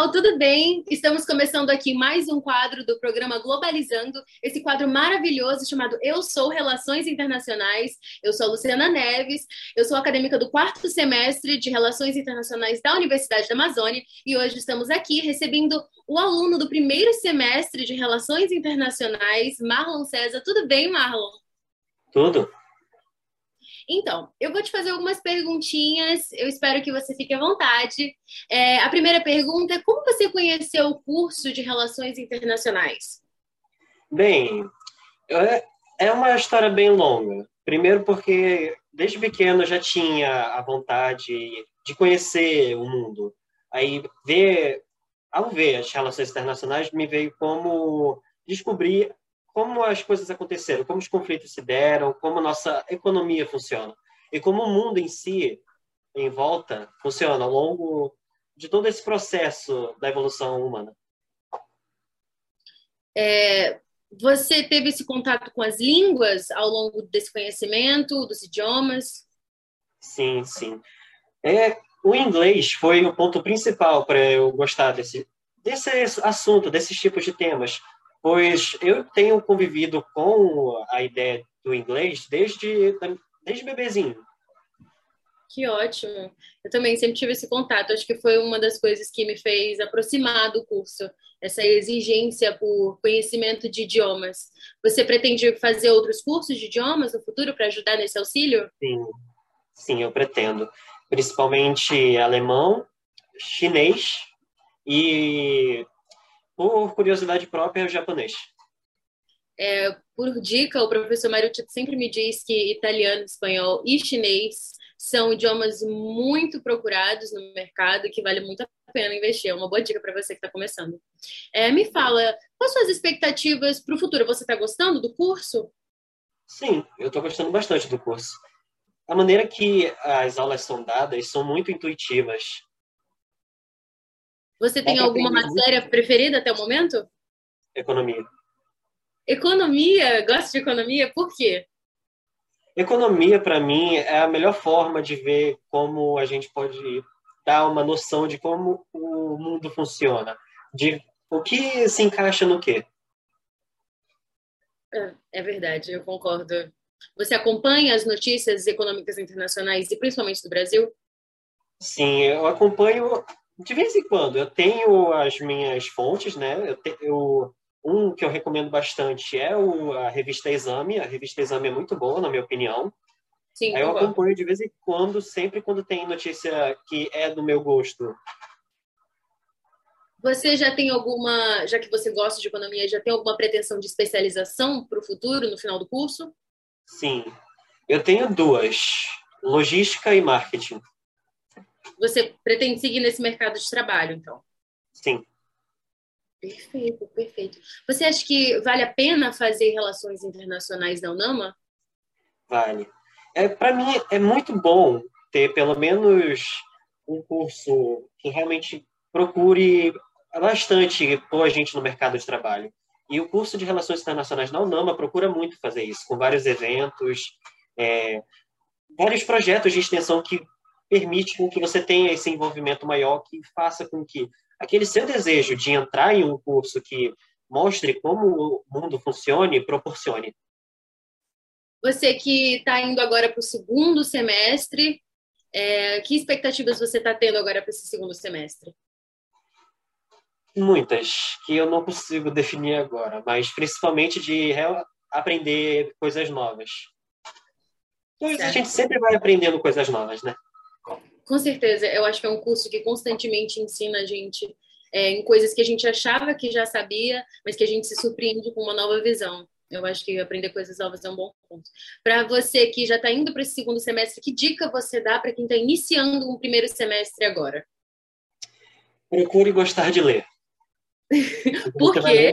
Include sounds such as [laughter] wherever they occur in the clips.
pessoal, tudo bem? Estamos começando aqui mais um quadro do programa Globalizando, esse quadro maravilhoso chamado Eu Sou Relações Internacionais. Eu sou a Luciana Neves, eu sou acadêmica do quarto semestre de Relações Internacionais da Universidade da Amazônia e hoje estamos aqui recebendo o aluno do primeiro semestre de Relações Internacionais, Marlon César. Tudo bem, Marlon? Tudo. Então, eu vou te fazer algumas perguntinhas, eu espero que você fique à vontade. É, a primeira pergunta é: como você conheceu o curso de Relações Internacionais? Bem, é, é uma história bem longa. Primeiro, porque desde pequeno eu já tinha a vontade de conhecer o mundo. Aí, ver, ao ver as relações internacionais, me veio como descobrir como as coisas aconteceram, como os conflitos se deram, como a nossa economia funciona e como o mundo em si, em volta, funciona ao longo de todo esse processo da evolução humana. É, você teve esse contato com as línguas ao longo desse conhecimento, dos idiomas? Sim, sim. É, o inglês foi o ponto principal para eu gostar desse, desse assunto, desses tipos de temas, Pois eu tenho convivido com a ideia do inglês desde, desde bebezinho. Que ótimo. Eu também sempre tive esse contato. Acho que foi uma das coisas que me fez aproximar do curso, essa exigência por conhecimento de idiomas. Você pretende fazer outros cursos de idiomas no futuro para ajudar nesse auxílio? Sim, sim, eu pretendo. Principalmente alemão, chinês e por curiosidade própria, é o japonês. É, por dica, o professor Mário Tito sempre me diz que italiano, espanhol e chinês são idiomas muito procurados no mercado que vale muito a pena investir. É uma boa dica para você que está começando. É, me fala, quais são as expectativas para o futuro? Você está gostando do curso? Sim, eu estou gostando bastante do curso. A maneira que as aulas são dadas são muito intuitivas. Você tem alguma matéria preferida até o momento? Economia. Economia? Gosta de economia? Por quê? Economia, para mim, é a melhor forma de ver como a gente pode dar uma noção de como o mundo funciona, de o que se encaixa no quê. É, é verdade, eu concordo. Você acompanha as notícias econômicas internacionais e principalmente do Brasil? Sim, eu acompanho de vez em quando, eu tenho as minhas fontes, né? Eu, te, eu um que eu recomendo bastante é o, a revista Exame. A revista Exame é muito boa, na minha opinião. Sim, Aí eu acompanho de vez em quando, sempre quando tem notícia que é do meu gosto. Você já tem alguma, já que você gosta de economia, já tem alguma pretensão de especialização para o futuro, no final do curso? Sim, eu tenho duas: logística e marketing. Você pretende seguir nesse mercado de trabalho, então? Sim. Perfeito, perfeito. Você acha que vale a pena fazer relações internacionais da UNAMA? Vale. É, Para mim, é muito bom ter pelo menos um curso que realmente procure bastante pôr a gente no mercado de trabalho. E o curso de Relações Internacionais da UNAMA procura muito fazer isso, com vários eventos, é, vários projetos de extensão que permite com que você tenha esse envolvimento maior que faça com que aquele seu desejo de entrar em um curso que mostre como o mundo funciona e proporcione. Você que está indo agora para o segundo semestre, é, que expectativas você está tendo agora para esse segundo semestre? Muitas, que eu não consigo definir agora, mas principalmente de aprender coisas novas. A gente sempre vai aprendendo coisas novas, né? Com certeza, eu acho que é um curso que constantemente ensina a gente é, em coisas que a gente achava que já sabia, mas que a gente se surpreende com uma nova visão. Eu acho que aprender coisas novas é um bom ponto. Para você que já está indo para esse segundo semestre, que dica você dá para quem está iniciando um primeiro semestre agora? Procure gostar de ler. [laughs] Por você quê?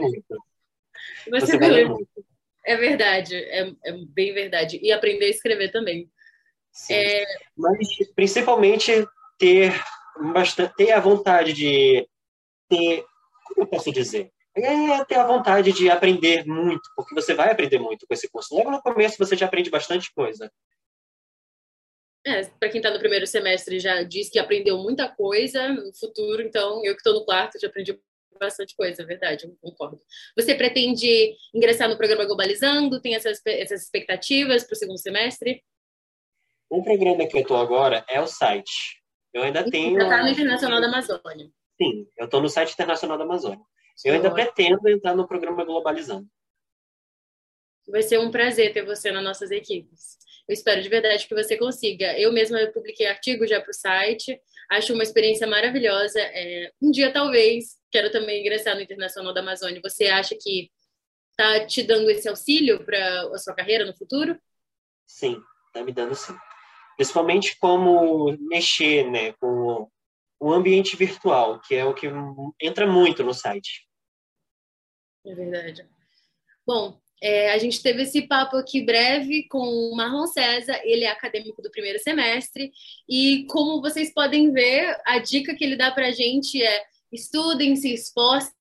Você, você vai ler muito. É verdade, é, é bem verdade. E aprender a escrever também. É... Mas principalmente ter bastante, ter a vontade de ter, como eu posso dizer? É ter a vontade de aprender muito, porque você vai aprender muito com esse curso. Logo no começo você já aprende bastante coisa. É, para quem está no primeiro semestre já diz que aprendeu muita coisa no futuro, então eu que estou no quarto já aprendi bastante coisa, é verdade, eu concordo. Você pretende ingressar no programa Globalizando? Tem essas, essas expectativas para o segundo semestre? O programa que eu estou agora é o site. Eu ainda e tenho. Você está no Internacional da Amazônia. Sim, eu estou no site Internacional da Amazônia. Eu ainda pretendo entrar no programa Globalizando. Vai ser um prazer ter você nas nossas equipes. Eu espero de verdade que você consiga. Eu mesma publiquei artigo já para o site, acho uma experiência maravilhosa. É, um dia, talvez, quero também ingressar no Internacional da Amazônia. Você acha que está te dando esse auxílio para a sua carreira no futuro? Sim, está me dando sim. Principalmente como mexer né, com o ambiente virtual, que é o que entra muito no site. É verdade. Bom, é, a gente teve esse papo aqui breve com o Marlon César, ele é acadêmico do primeiro semestre, e como vocês podem ver, a dica que ele dá para a gente é estudem, se esforcem,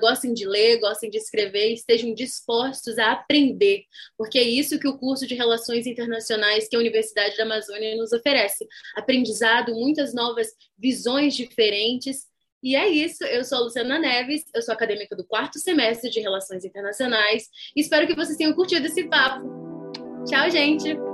gostem de ler, gostem de escrever, estejam dispostos a aprender, porque é isso que o curso de Relações Internacionais que a Universidade da Amazônia nos oferece. Aprendizado, muitas novas visões diferentes e é isso, eu sou a Luciana Neves, eu sou acadêmica do quarto semestre de Relações Internacionais e espero que vocês tenham curtido esse papo. Tchau, gente!